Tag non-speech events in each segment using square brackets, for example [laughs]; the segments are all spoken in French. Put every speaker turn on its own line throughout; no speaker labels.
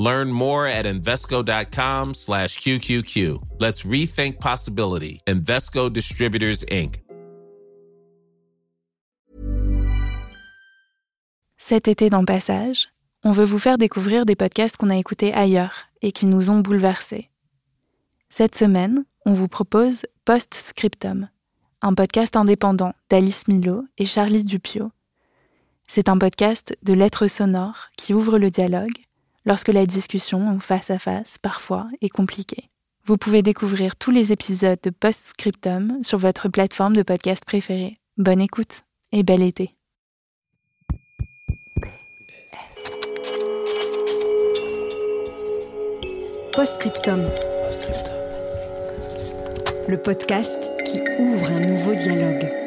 Learn more at Invesco.com slash QQQ. Let's rethink possibility. Invesco Distributors, Inc.
Cet été dans Passage, on veut vous faire découvrir des podcasts qu'on a écoutés ailleurs et qui nous ont bouleversés. Cette semaine, on vous propose Post-Scriptum, un podcast indépendant d'Alice Milo et Charlie Dupio. C'est un podcast de lettres sonores qui ouvre le dialogue lorsque la discussion face à face, parfois, est compliquée. Vous pouvez découvrir tous les épisodes de Postscriptum sur votre plateforme de podcast préférée. Bonne écoute et bel été.
Postscriptum. Le podcast qui ouvre un nouveau dialogue.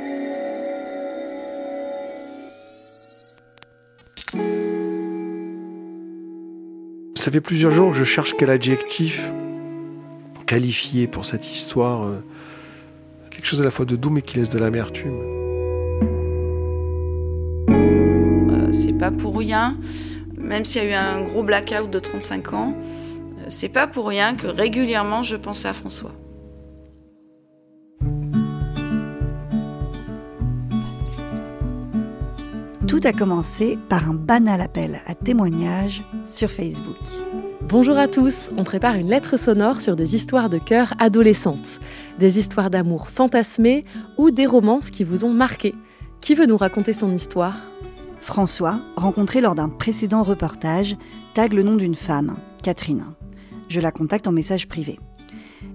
Ça fait plusieurs jours que je cherche quel adjectif qualifier pour cette histoire. euh, Quelque chose à la fois de doux mais qui laisse de l'amertume.
Euh, c'est pas pour rien, même s'il y a eu un gros blackout de 35 ans, euh, c'est pas pour rien que régulièrement je pensais à François.
A commencé par un banal appel à témoignages sur Facebook.
Bonjour à tous, on prépare une lettre sonore sur des histoires de cœur adolescentes, des histoires d'amour fantasmées ou des romances qui vous ont marqué. Qui veut nous raconter son histoire?
François, rencontré lors d'un précédent reportage, tag le nom d'une femme, Catherine. Je la contacte en message privé.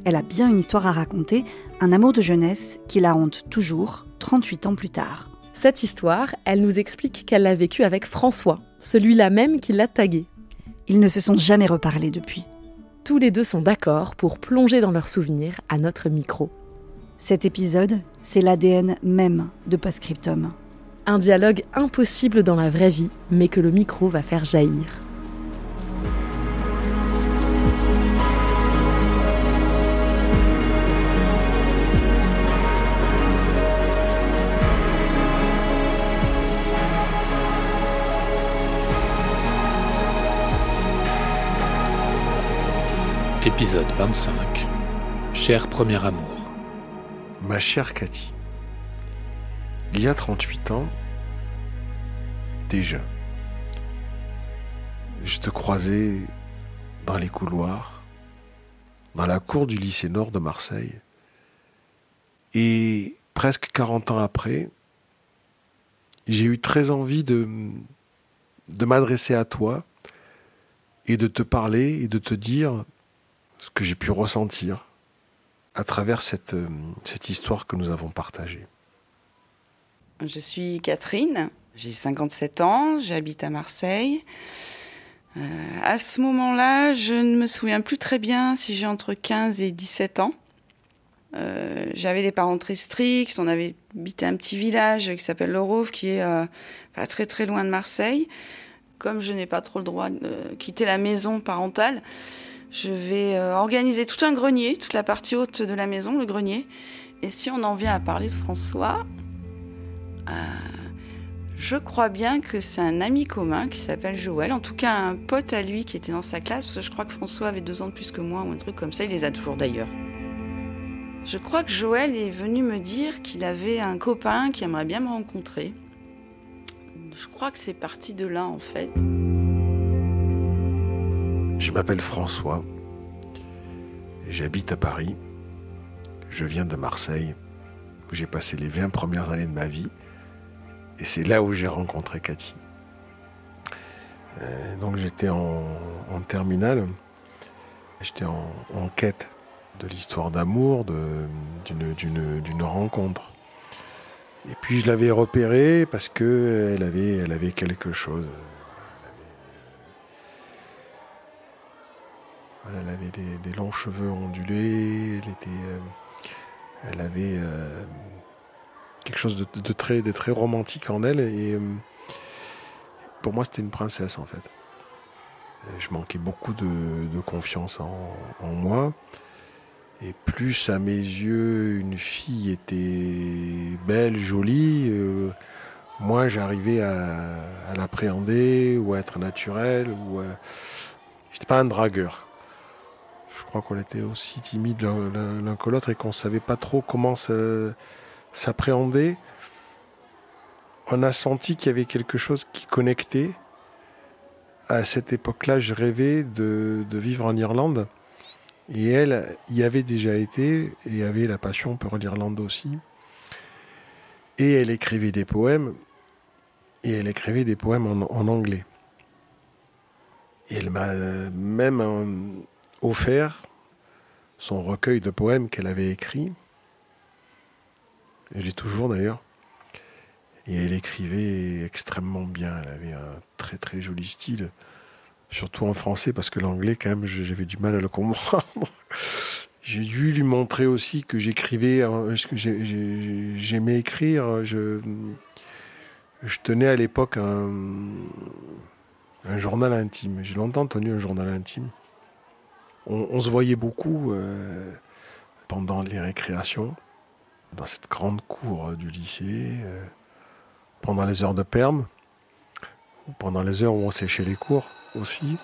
Elle a bien une histoire à raconter, un amour de jeunesse qui la hante toujours, 38 ans plus tard.
Cette histoire, elle nous explique qu'elle l'a vécue avec François, celui-là même qui l'a tagué.
Ils ne se sont jamais reparlés depuis.
Tous les deux sont d'accord pour plonger dans leurs souvenirs à notre micro.
Cet épisode, c'est l'ADN même de Postscriptum.
Un dialogue impossible dans la vraie vie, mais que le micro va faire jaillir.
Épisode 25 Cher premier amour.
Ma chère Cathy, il y a 38 ans, déjà, je te croisais dans les couloirs, dans la cour du lycée Nord de Marseille, et presque 40 ans après, j'ai eu très envie de, de m'adresser à toi et de te parler et de te dire ce que j'ai pu ressentir à travers cette, euh, cette histoire que nous avons partagée.
Je suis Catherine, j'ai 57 ans, j'habite à Marseille. Euh, à ce moment-là, je ne me souviens plus très bien si j'ai entre 15 et 17 ans. Euh, J'avais des parents très stricts, on avait habité un petit village qui s'appelle Lorove, qui est très très loin de Marseille. Comme je n'ai pas trop le droit de quitter la maison parentale, je vais euh, organiser tout un grenier, toute la partie haute de la maison, le grenier. Et si on en vient à parler de François, euh, je crois bien que c'est un ami commun qui s'appelle Joël, en tout cas un pote à lui qui était dans sa classe, parce que je crois que François avait deux ans de plus que moi ou un truc comme ça, il les a toujours d'ailleurs. Je crois que Joël est venu me dire qu'il avait un copain qui aimerait bien me rencontrer. Je crois que c'est parti de là en fait.
Je m'appelle François. J'habite à Paris. Je viens de Marseille, où j'ai passé les 20 premières années de ma vie. Et c'est là où j'ai rencontré Cathy. Euh, donc j'étais en, terminale. J'étais en, quête de l'histoire d'amour, d'une rencontre. Et puis je l'avais repérée parce qu'elle avait, elle avait quelque chose. Elle avait des, longs cheveux ondulés, elle, était, euh, elle avait euh, quelque chose de, très, de très romantique en elle. Et euh, pour moi, c'était une princesse en fait. Je manquais beaucoup de, confiance en, moi. Et plus à mes yeux, une fille était belle, jolie, moins j'arrivais à, l'appréhender ou à être naturel. Ou J'étais pas un dragueur. Crois qu'on était aussi timides l'un que l'autre et qu'on savait pas trop comment s'appréhender. On a senti qu'il y avait quelque chose qui connectait. À cette époque-là, je rêvais de, vivre en Irlande. Et elle y avait déjà été et avait la passion pour l'Irlande aussi. Et elle écrivait des poèmes. Et elle écrivait des poèmes en, anglais. Elle m'a même offert son recueil de poèmes qu'elle avait écrit. Je l'ai toujours d'ailleurs. Et elle écrivait extrêmement bien. Elle avait un très très joli style, surtout en français parce que l'anglais quand même j'avais du mal à le comprendre. [laughs] J'ai dû lui montrer aussi que j'écrivais, que j'aimais écrire. Je, tenais à l'époque un journal intime. J'ai longtemps tenu un journal intime on, se voyait beaucoup euh, pendant les récréations, dans cette grande cour du lycée, euh, pendant les heures de perme, pendant les heures où on séchait les cours aussi.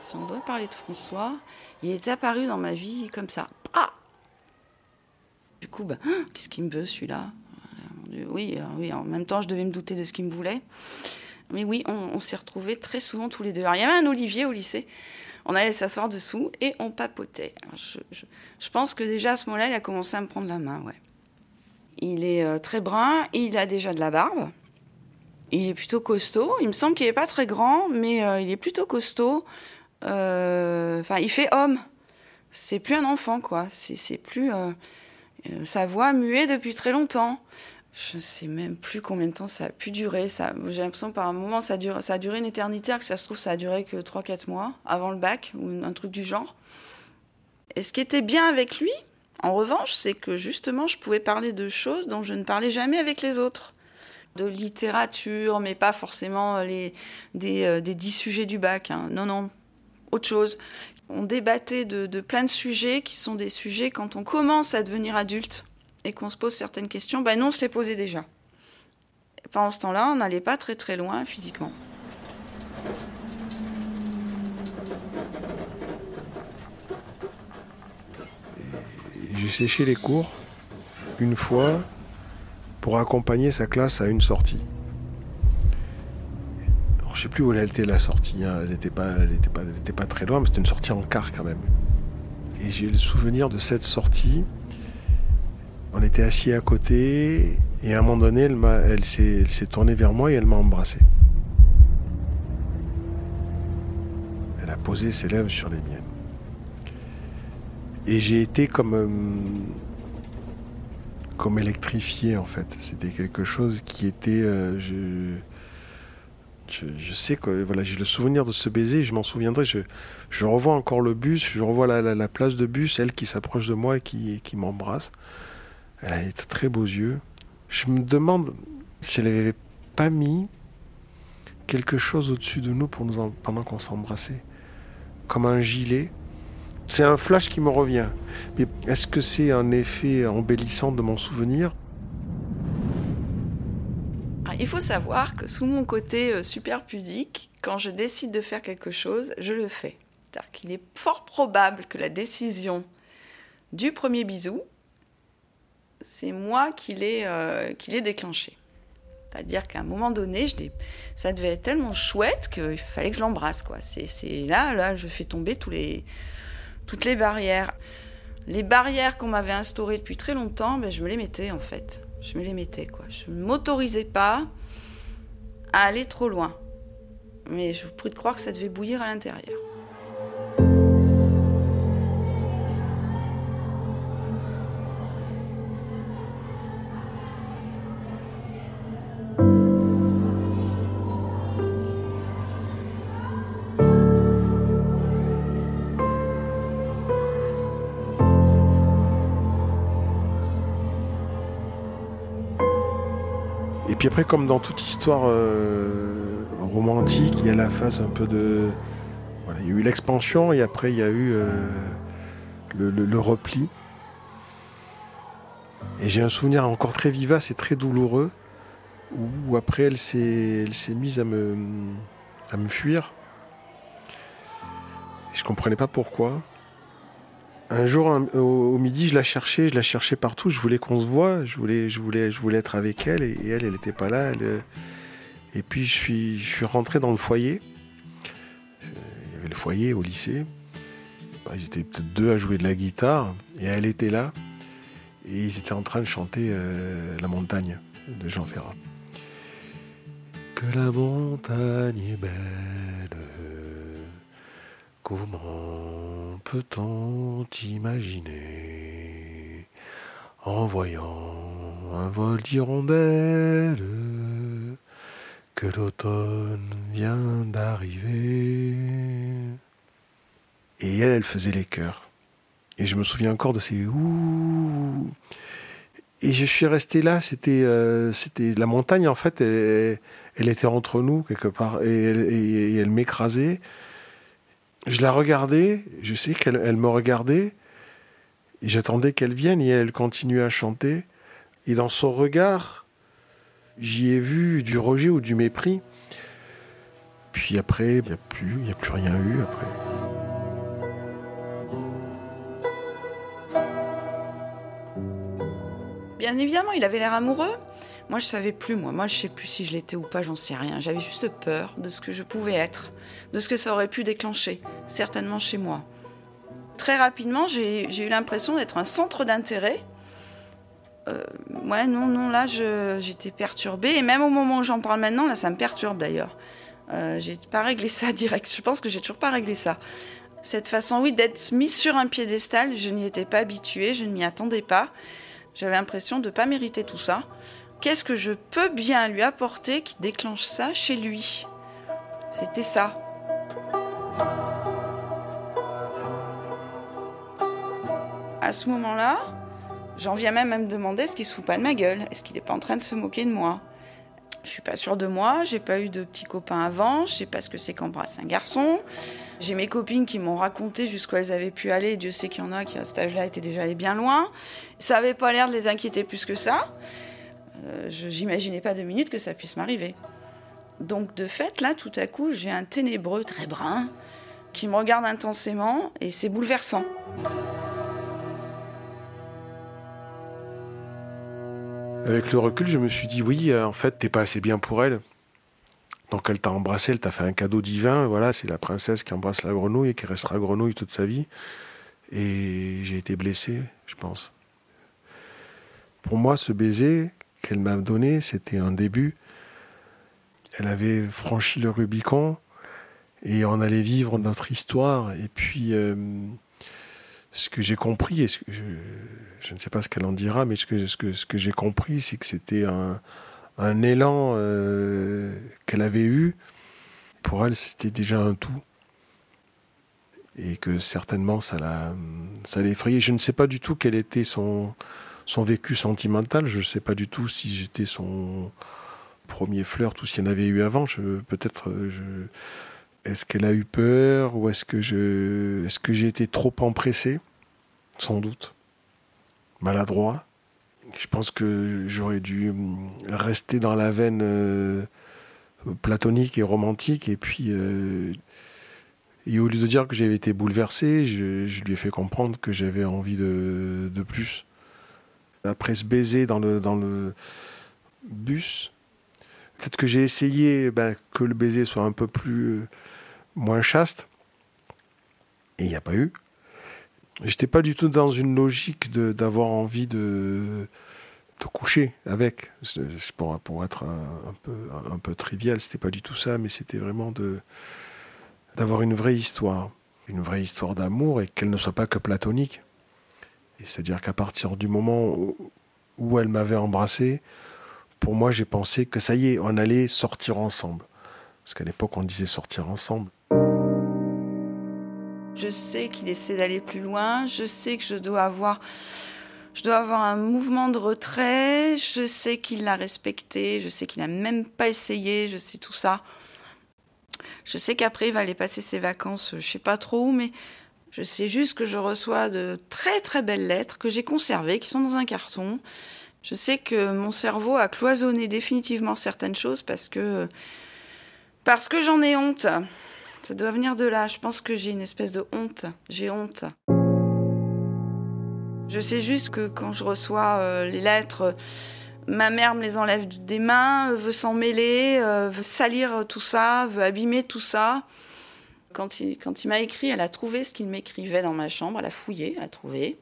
Si on doit parler de François, il est apparu dans ma vie comme ça. Ah du coup, ben, qu'est-ce qu'il me veut celui-là? Oui, oui, en même temps, je devais me douter de ce qu'il me voulait. Mais oui, on, s'est retrouvés très souvent tous les deux. Alors, il y avait un olivier au lycée. On allait s'asseoir dessous et on papotait. Je, pense que déjà à ce moment-là, il a commencé à me prendre la main. Ouais. Il est euh, très brun, il a déjà de la barbe. Il est plutôt costaud. Il me semble qu'il n'est pas très grand, mais euh, il est plutôt costaud. Euh, enfin, il fait homme. C'est plus un enfant, quoi. C'est plus. Sa voix muet depuis très longtemps. Je ne sais même plus combien de temps ça a pu durer. J'ai l'impression par un moment, ça a, duré, ça une éternité, alors que ça se trouve, ça a duré que 3-4 mois avant le bac, ou un truc du genre. Et ce qui était bien avec lui, en revanche, c'est que justement, je pouvais parler de choses dont je ne parlais jamais avec les autres. De littérature, mais pas forcément les, des, euh, des 10 sujets du bac. Hein. Non, non, autre chose. On débattait de, de plein de sujets qui sont des sujets quand on commence à devenir adulte et qu'on se pose certaines questions, ben nous on se les posait déjà. Pendant ce temps-là, on n'allait pas très très loin physiquement.
J'ai séché les cours une fois pour accompagner sa classe à une sortie. Alors, je sais plus où elle était la sortie, hein. elle n'était pas, pas, pas très loin, mais c'était une sortie en car quand même. Et j'ai le souvenir de cette sortie on était assis à côté et à un moment donné, elle, elle s'est tournée vers moi et elle m'a embrassé. Elle a posé ses lèvres sur les miennes. Et j'ai été comme, euh, comme électrifié en fait. C'était quelque chose qui était... Euh, je, je, sais que voilà, j'ai le souvenir de ce baiser, je m'en souviendrai. Je, je, revois encore le bus, je revois la place de bus, elle qui s'approche de moi et qui, qui m'embrasse. Elle a été très beaux yeux. Je me demande si elle n'avait pas mis quelque chose au-dessus de nous pour nous en... pendant qu'on s'embrassait. Comme un gilet. C'est un flash qui me revient. Mais est-ce que c'est un effet embellissant de mon souvenir?
Il faut savoir que sous mon côté super pudique, quand je décide de faire quelque chose, je le fais. C'est-à-dire qu'il est fort probable que la décision du premier bisou c'est moi qui l'ai euh, déclenché. C'est-à-dire qu'à un moment donné, je ça devait être tellement chouette qu'il fallait que je l'embrasse. Quoi. C'est, là, là, je fais tomber toutes les barrières. Les barrières qu'on m'avait instaurées depuis très longtemps, ben, je me les mettais en fait. Je me les mettais. Quoi. Je ne m'autorisais pas à aller trop loin. Mais je vous prie de croire que ça devait bouillir à l'intérieur.
Puis après, comme dans toute histoire euh, romantique, il y a la phase un peu de. Voilà, il y a eu l'expansion et après il y a eu euh, le, repli. Et j'ai un souvenir encore très vivace et très douloureux où après elle s'est, elle s'est mise à me, à me fuir. Et je comprenais pas pourquoi. Un jour, au, midi, je la cherchais, je la cherchais partout. Je voulais qu'on se voit, je voulais, je voulais, je voulais être avec elle, et, elle, elle n'était pas là. euh, et puis, je suis, je suis rentré dans le foyer. Euh, Il y avait le foyer au lycée. Bah, ils étaient peut-être deux à jouer de la guitare, et elle était là. Et ils étaient en train de chanter euh, La montagne de Jean Ferrat. Que la montagne est belle, comment peut-on imaginer en voyant un vol d'hirondelles que l'automne vient d'arriver? Et elle, elle faisait les chœurs. Et je me souviens encore de ces ouh. Et je suis resté là. C'était, euh, la montagne en fait. Elle, elle était entre nous quelque part et elle m'écrasait. Je la regardais. Je sais qu'elle elle me regardait. J'attendais qu'elle vienne et elle continuait à chanter. Et dans son regard, j'y ai vu du rejet ou du mépris. Puis après, il n'y a plus, a plus rien eu après.
Bien évidemment, il avait l'air amoureux. Moi, je savais plus, moi. Moi, je sais plus si je l'étais ou pas, j'en sais rien. J'avais juste peur de ce que je pouvais être, de ce que ça aurait pu déclencher, certainement chez moi. Très rapidement, j'ai eu l'impression d'être un centre d'intérêt. Euh, ouais, non, non, là, j'étais perturbée. Et même au moment où j'en parle maintenant, là, ça me perturbe d'ailleurs. Euh, j'ai pas réglé ça direct. Je pense que j'ai toujours pas réglé ça. Cette façon, oui, d'être mise sur un piédestal, je n'y étais pas habituée, je ne m'y attendais pas. J'avais l'impression de ne pas mériter tout ça. Qu'est-ce que je peux bien lui apporter qui déclenche ça chez lui C'était ça. À ce moment-là, j'en viens même à me demander est-ce qu'il se fout pas de ma gueule Est-ce qu'il n'est pas en train de se moquer de moi? Je suis pas sûre de moi, j'ai pas eu de petits copains avant, je sais pas ce que c'est qu'embrasser un garçon. J'ai mes copines qui m'ont raconté jusqu'où elles avaient pu aller. Dieu sait qu'il y en a qui, à cet âge-là, étaient déjà allés bien loin. Ça avait pas l'air de les inquiéter plus que ça. Euh, je J'imaginais pas deux minutes que ça puisse m'arriver. Donc, de fait, là, tout à coup, j'ai un ténébreux très brun qui me regarde intensément et c'est bouleversant.
Avec le recul, je me suis dit oui, euh, en fait, t'es pas assez bien pour elle. Donc elle t'a embrassé, elle t'a fait un cadeau divin. Voilà, c'est la princesse qui embrasse la grenouille et qui restera grenouille toute sa vie. Et j'ai été blessé, je pense. Pour moi, ce baiser qu'elle m'a donné, c'était un début. Elle avait franchi le Rubicon et on allait vivre notre histoire. Et puis, euh, ce que j'ai compris, et ce que je, ne sais pas ce qu'elle en dira, mais ce que, j'ai compris, c'est que c'était un, élan euh, qu'elle avait eu. Pour elle, c'était déjà un tout. Et que certainement, ça l'a ça l'a effrayé. Je ne sais pas du tout quel était son, son vécu sentimental. Je ne sais pas du tout si j'étais son premier flirt ou s'il y en avait eu avant. Peut-être, euh, est-ce qu'elle a eu peur ou est-ce que j'ai été trop empressé? Sans doute. Maladroit. Je pense que j'aurais dû hum, rester dans la veine euh, platonique et romantique et puis euh, au lieu de dire que j'avais été bouleversé, je, lui ai fait comprendre que j'avais envie de plus. Après ce baiser dans le, dans le bus, Peut-être que j'ai essayé ben, que le baiser soit un peu plus euh, moins chaste. Et il n'y a pas eu. J'étais pas du tout dans une logique d'avoir envie de, coucher avec. Pour, pour être un, peu, un peu trivial, c'était pas du tout ça, mais c'était vraiment d'avoir une vraie histoire. Une vraie histoire d'amour et qu'elle ne soit pas que platonique. C'est-à-dire qu'à partir du moment où elle m'avait embrassé, pour moi, j'ai pensé que ça y est, on allait sortir ensemble. Parce qu'à l'époque, on disait sortir ensemble.
Je sais qu'il essaie d'aller plus loin. Je sais que je dois avoir, je dois avoir un mouvement de retrait. Je sais qu'il l'a respecté. Je sais qu'il n'a même pas essayé. Je sais tout ça. Je sais qu'après, il va aller passer ses vacances, je sais pas trop où, mais je sais juste que je reçois de très très belles lettres que j'ai conservées, qui sont dans un carton. Je sais que mon cerveau a cloisonné définitivement certaines choses parce que parce que j'en ai honte. Ça doit venir de là. Je pense que j'ai une espèce de honte. J'ai honte. Je sais juste que quand je reçois euh, les lettres, ma mère me les enlève des mains, veut s'en mêler, euh, veut salir tout ça, veut abîmer tout ça. Quand il, m'a écrit, elle a trouvé ce qu'il m'écrivait dans ma chambre, elle a fouillé, elle a trouvé.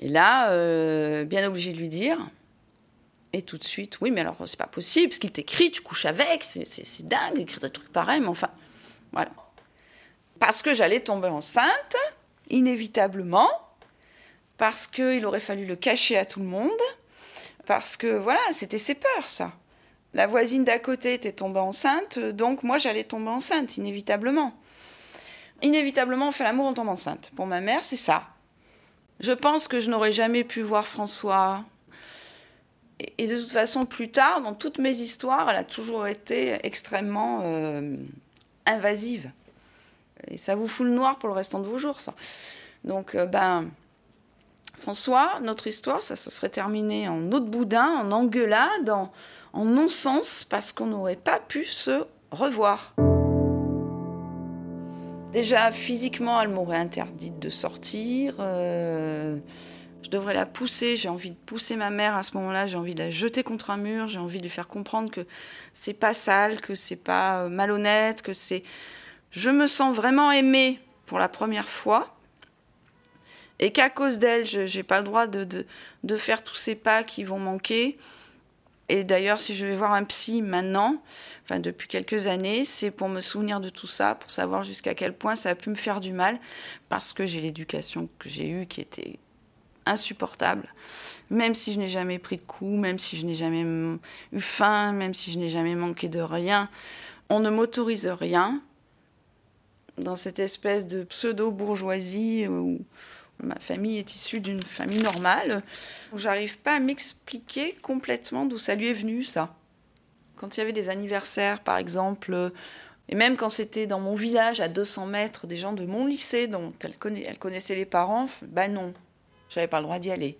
Et là, euh, bien obligé de lui dire. Et tout de suite, oui, mais alors c'est pas possible, parce qu'il t'écrit, tu couches avec, c'est dingue, écrire des trucs pareils, mais enfin, voilà. Parce que j'allais tomber enceinte, inévitablement, parce qu'il aurait fallu le cacher à tout le monde, parce que voilà, c'était ses peurs, ça. La voisine d'à côté était tombée enceinte, donc moi j'allais tomber enceinte, inévitablement. Inévitablement, on fait l'amour, on tombe enceinte. Pour ma mère, c'est ça. Je pense que je n'aurais jamais pu voir François. Et, de toute façon, plus tard, dans toutes mes histoires, elle a toujours été extrêmement euh, invasive. Et ça vous fout le noir pour le restant de vos jours, ça. Donc, euh, ben, François, notre histoire, ça se serait terminé en autre boudin, en engueulade, en, en non-sens, parce qu'on n'aurait pas pu se revoir. Déjà, physiquement, elle m'aurait interdite de sortir. Euh, je devrais la pousser. J'ai envie de pousser ma mère à ce moment-là. J'ai envie de la jeter contre un mur. J'ai envie de lui faire comprendre que c'est pas sale, que c'est pas euh, malhonnête, que c'est. Je me sens vraiment aimée pour la première fois. Et qu'à cause d'elle, je n'ai pas le droit de, faire tous ces pas qui vont manquer. Et d'ailleurs, si je vais voir un psy maintenant, enfin depuis quelques années, c'est pour me souvenir de tout ça, pour savoir jusqu'à quel point ça a pu me faire du mal, parce que j'ai l'éducation que j'ai eue qui était insupportable. Même si je n'ai jamais pris de coups, même si je n'ai jamais eu faim, même si je n'ai jamais manqué de rien, on ne m'autorise rien dans cette espèce de pseudo-bourgeoisie où ma famille est issue d'une famille normale. J'arrive pas à m'expliquer complètement d'où ça lui est venu, ça. Quand il y avait des anniversaires, par exemple, et même quand c'était dans mon village, à 200 mètres, des gens de mon lycée dont elle, connaissait les parents, ben non, j'avais pas le droit d'y aller.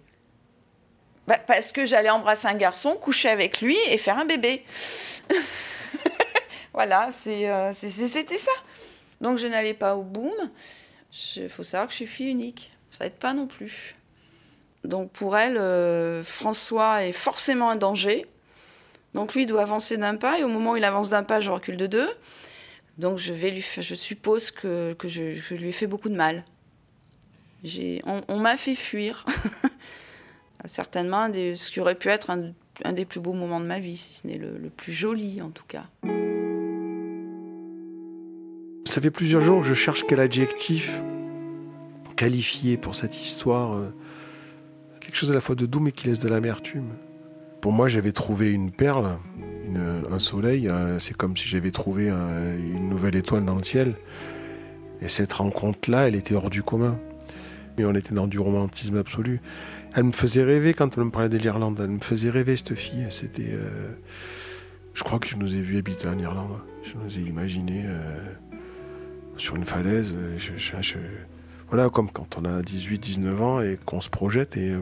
Bah, parce que j'allais embrasser un garçon, coucher avec lui et faire un bébé. [laughs] voilà, euh, c'était ça. Donc je n'allais pas au boom. Il faut savoir que je suis fille unique. Ça n'aide pas non plus. Donc pour elle, euh, François est forcément un danger. Donc lui il doit avancer d'un pas et au moment où il avance d'un pas, je recule de deux. Donc je vais lui, je suppose que, je, lui ai fait beaucoup de mal. On, m'a fait fuir. [laughs] Certainement ce qui aurait pu être un, des plus beaux moments de ma vie, si ce n'est le, le plus joli en tout cas.
Ça fait plusieurs jours que je cherche quel adjectif qualifié pour cette histoire. Euh, quelque chose à la fois de doux mais qui laisse de l'amertume. Pour moi, j'avais trouvé une perle, un soleil. C'est comme si j'avais trouvé une nouvelle étoile dans le ciel. Et cette rencontre-là, elle était hors du commun. Mais on était dans du romantisme absolu. Elle me faisait rêver quand elle me parlait de l'Irlande. Elle me faisait rêver, cette fille. C'était. Euh, je crois que je nous ai vus habiter en Irlande. Je nous ai imaginés euh, sur une falaise. Je, voilà, comme quand on a 18-19 ans et qu'on se projette. Et euh,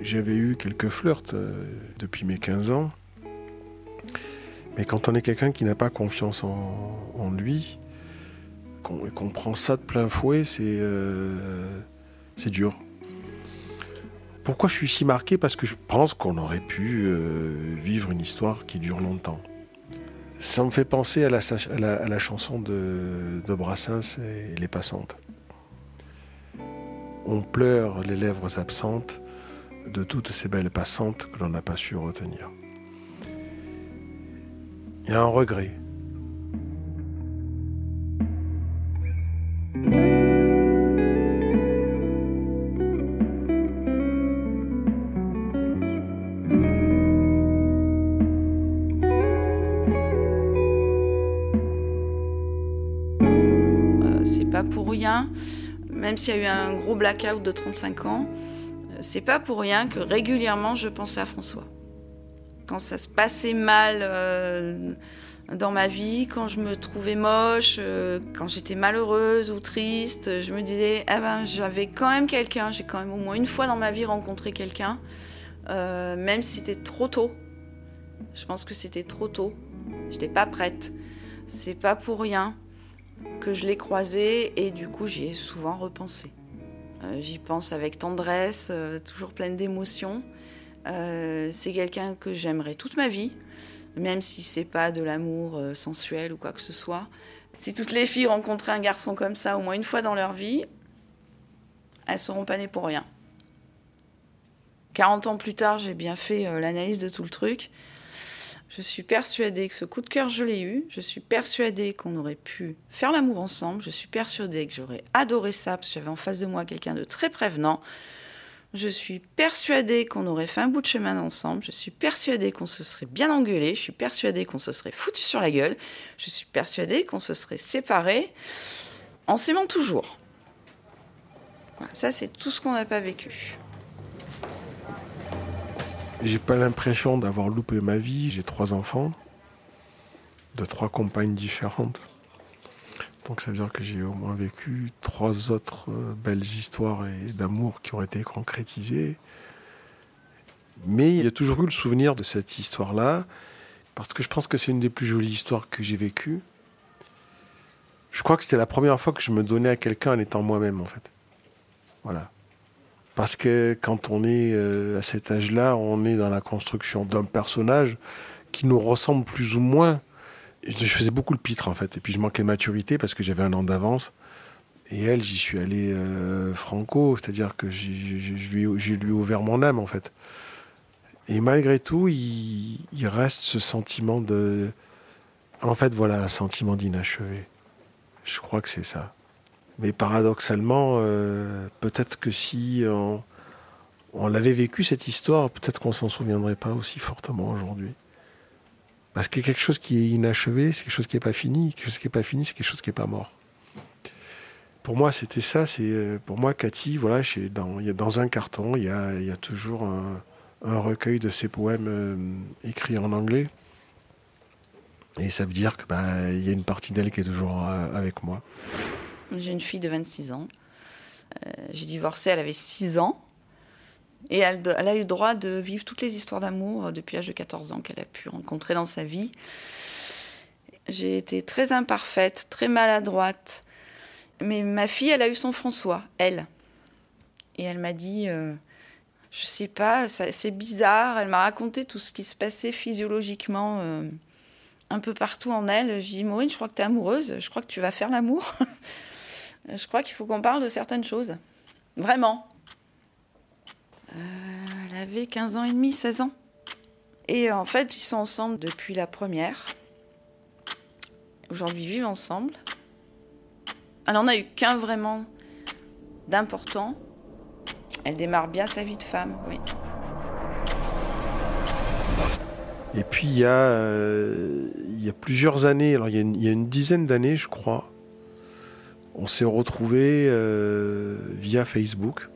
j'avais eu quelques flirts euh, depuis mes 15 ans. Mais quand on est quelqu'un qui n'a pas confiance en, lui, qu'on prend ça de plein fouet, c'est euh, dur. Pourquoi je suis si marqué? Parce que je pense qu'on aurait pu euh, vivre une histoire qui dure longtemps. Ça me fait penser à la chanson de, de Brassens et Les Passantes. On pleure les lèvres absentes de toutes ces belles passantes que l'on n'a pas su retenir. Il y a un regret.
S'il y a eu un gros blackout de 35 ans, euh, c'est pas pour rien que régulièrement je pensais à François. Quand ça se passait mal euh, dans ma vie, quand je me trouvais moche, euh, quand j'étais malheureuse ou triste, je me disais, eh ben, j'avais quand même quelqu'un, j'ai quand même au moins une fois dans ma vie rencontré quelqu'un, même si c'était trop tôt. Je pense que c'était trop tôt. Je n'étais pas prête. C'est pas pour rien que je l'ai croisé et du coup j'y ai souvent repensé. Euh, J'y pense avec tendresse, euh, toujours pleine d'émotions. Euh, c'est quelqu'un que j'aimerais toute ma vie, même si c'est pas de l'amour sensuel ou quoi que ce soit. Si toutes les filles rencontraient un garçon comme ça au moins une fois dans leur vie, elles seront pas nées pour rien. 40 ans plus tard, j'ai bien fait l'analyse de tout le truc. Je suis persuadée que ce coup de cœur, je l'ai eu. Je suis persuadée qu'on aurait pu faire l'amour ensemble. Je suis persuadée que j'aurais adoré ça parce que j'avais en face de moi quelqu'un de très prévenant. Je suis persuadée qu'on aurait fait un bout de chemin ensemble. Je suis persuadée qu'on se serait bien engueulé. Je suis persuadée qu'on se serait foutu sur la gueule. Je suis persuadée qu'on se serait séparés en s'aimant toujours. Ça, c'est tout ce qu'on n'a pas vécu.
J'ai pas l'impression d'avoir loupé ma vie. J'ai trois enfants, de trois compagnes différentes. Donc ça veut dire que j'ai au moins vécu trois autres euh, belles histoires et d'amour qui ont été concrétisées. Mais il y a toujours eu le souvenir de cette histoire-là, parce que je pense que c'est une des plus jolies histoires que j'ai vécues. Je crois que c'était la première fois que je me donnais à quelqu'un en étant moi-même, en fait. Voilà. Parce que quand on est euh, à cet âge-là, on est dans la construction d'un personnage qui nous ressemble plus ou moins. Je faisais beaucoup le pitre en fait, et puis je manquais de maturité parce que j'avais un an d'avance. Et elle, j'y suis allé euh, franco, c'est-à-dire que j'ai lui ouvert mon âme en fait. Et malgré tout, il, il reste ce sentiment de. En fait, voilà, un sentiment d'inachevé. Je crois que c'est ça. Mais paradoxalement, euh, peut-être que si on, l'avait vécu cette histoire, peut-être qu'on s'en souviendrait pas aussi fortement aujourd'hui. Parce que quelque chose qui est inachevé, c'est quelque chose qui n'est pas fini. Quelque chose qui n'est pas fini, c'est quelque chose qui n'est pas mort. Pour moi, c'était ça. C'est euh, pour moi, Cathy. Voilà, dans, y a, dans un carton, il y a, y a toujours un, recueil de ses poèmes euh, écrits en anglais. Et ça veut dire que bah, il y a une partie d'elle qui est toujours avec moi.
J'ai une fille de 26 ans. Euh, J'ai divorcé, elle avait 6 ans. Et elle, a eu le droit de vivre toutes les histoires d'amour euh, depuis l'âge de 14 ans qu'elle a pu rencontrer dans sa vie. J'ai été très imparfaite, très maladroite. Mais ma fille, elle a eu son François, elle. Et elle m'a dit, euh, je sais pas, c'est bizarre. Elle m'a raconté tout ce qui se passait physiologiquement euh, un peu partout en elle. J'ai dit, Maureen, je crois que tu es amoureuse, je crois que tu vas faire l'amour. [laughs] je crois qu'il faut qu'on parle de certaines choses. Vraiment. Euh, elle avait 15 ans et demi, 16 ans. Et en fait, ils sont ensemble depuis la première. Aujourd'hui, ils vivent ensemble. Elle n'en a eu qu'un vraiment d'important. Elle démarre bien sa vie de femme, oui.
Et puis il y, a, euh, il y a plusieurs années, alors il y a une, il y a une dizaine d'années, je crois, on s'est retrouvés euh, via Facebook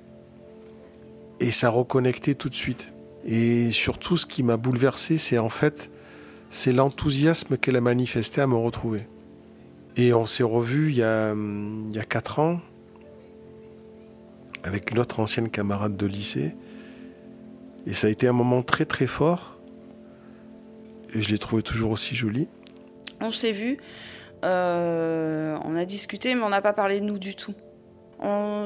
et ça reconnectait tout de suite. Et surtout, ce qui m'a bouleversé, c'est en fait, c'est l'enthousiasme qu'elle a manifesté à me retrouver. Et on s'est revus il y a, quatre ans avec une ancienne camarade de lycée. Et ça a été un moment très très fort. Et je l'ai trouvé toujours aussi jolie.
On s'est vu, euh, on a discuté, mais on n'a pas parlé de nous du tout. On,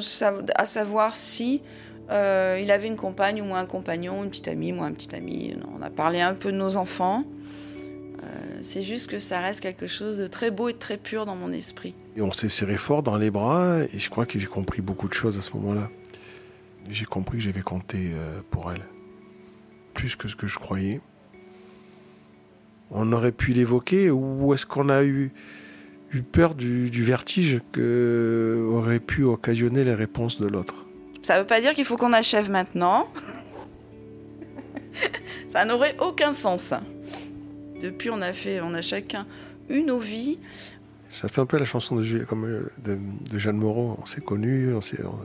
à savoir si Euh, il avait une compagne ou moi un compagnon, une petite amie, moi un petit ami. On a parlé un peu de nos enfants. Euh, c'est juste que ça reste quelque chose de très beau et de très pur dans mon esprit.
Et on s'est serré fort dans les bras et je crois que j'ai compris beaucoup de choses à ce moment-là. J'ai compris que j'avais compté pour elle. Plus que ce que je croyais. On aurait pu l'évoquer ou est-ce qu'on a eu, eu peur du, du vertige que aurait pu occasionner les réponses de l'autre
Ça ne veut pas dire qu'il faut qu'on achève maintenant. [laughs] Ça n'aurait aucun sens. Depuis, on a fait, on a chacun une aux vies.
Ça fait un peu la chanson de, comme, euh, de, de Jeanne Moreau. On s'est connus, on s'est. on-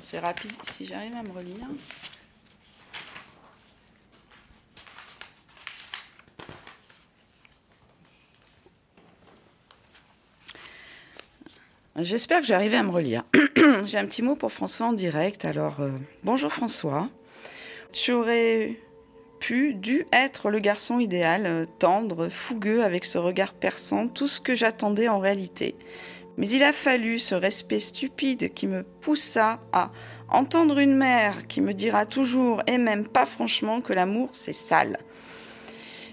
C'est rapide si j'arrive à me relire. J'espère que j'arrive à me relire. [clears throat] J'ai un petit mot pour François en direct. Alors, euh, bonjour François. Tu aurais pu, dû être le garçon idéal, euh, tendre, fougueux, avec ce regard perçant, tout ce que j'attendais en réalité. Mais il a fallu ce respect stupide qui me poussa à entendre une mère qui me dira toujours, et même pas franchement, que l'amour c'est sale.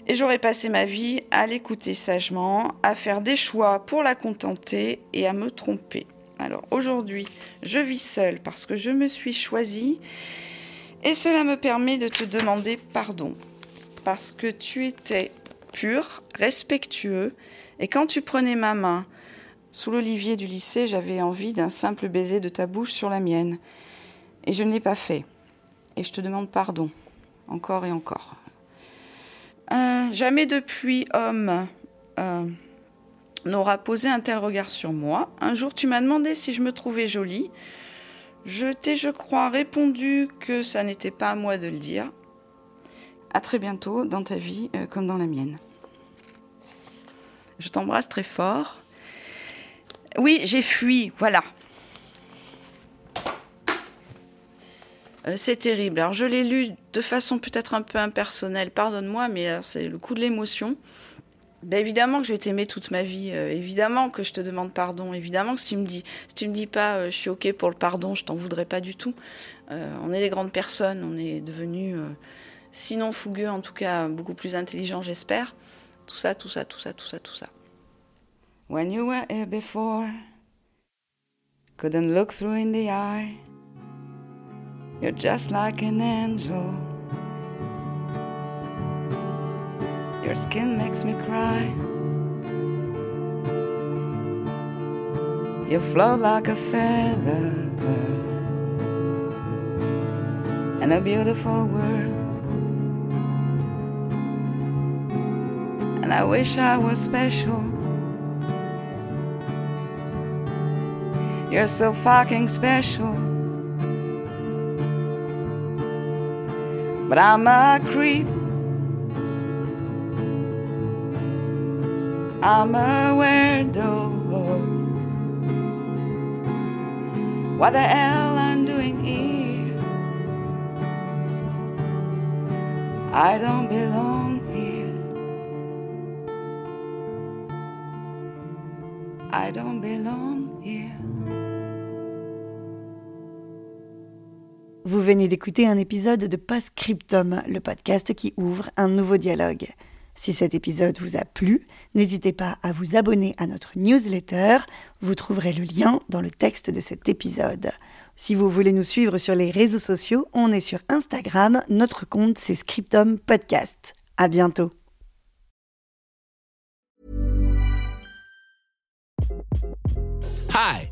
Et j'aurais passé ma vie à l'écouter sagement, à faire des choix pour la contenter et à me tromper. Alors aujourd'hui, je vis seule parce que je me suis choisie et cela me permet de te demander pardon. Parce que tu étais pur, respectueux et quand tu prenais ma main sous l'olivier du lycée, j'avais envie d'un simple baiser de ta bouche sur la mienne. Et je ne l'ai pas fait. Et je te demande pardon, encore et encore. Jamais depuis homme euh, n'aura posé un tel regard sur moi. Un jour, tu m'as demandé si je me trouvais jolie. Je t'ai, je crois, répondu que ça n'était pas à moi de le dire. À très bientôt dans ta vie euh, comme dans la mienne. Je t'embrasse très fort. Oui, j'ai fui, voilà. Euh, c'est terrible. Alors, je l'ai lu de façon peut-être un peu impersonnelle, pardonne-moi, mais alors, c'est le coup de l'émotion. Ben, évidemment que je vais t'aimer toute ma vie, euh, évidemment que je te demande pardon, évidemment que si tu me dis, si tu me dis pas euh, je suis ok pour le pardon, je t'en voudrais pas du tout. Euh, on est des grandes personnes, on est devenus, euh, sinon fougueux, en tout cas beaucoup plus intelligents, j'espère. Tout ça, tout ça, tout ça, tout ça, tout ça. When you were here before, couldn't look through in the eye. You're just like an angel. Your skin makes me cry. You float like a feather in a beautiful world. And I wish I was special. You're so fucking special. But I'm a creep. I'm a weirdo. What the hell I'm doing here? I don't belong here. I don't belong
Vous venez d'écouter un épisode de Postscriptum, le podcast qui ouvre un nouveau dialogue. Si cet épisode vous a plu, n'hésitez pas à vous abonner à notre newsletter. Vous trouverez le lien dans le texte de cet épisode. Si vous voulez nous suivre sur les réseaux sociaux, on est sur Instagram. Notre compte, c'est Scriptum Podcast. À bientôt.
Hi,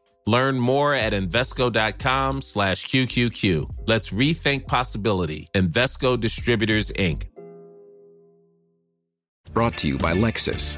Learn more at Invesco.com slash QQQ. Let's rethink possibility. Invesco Distributors, Inc.
Brought to you by Lexus.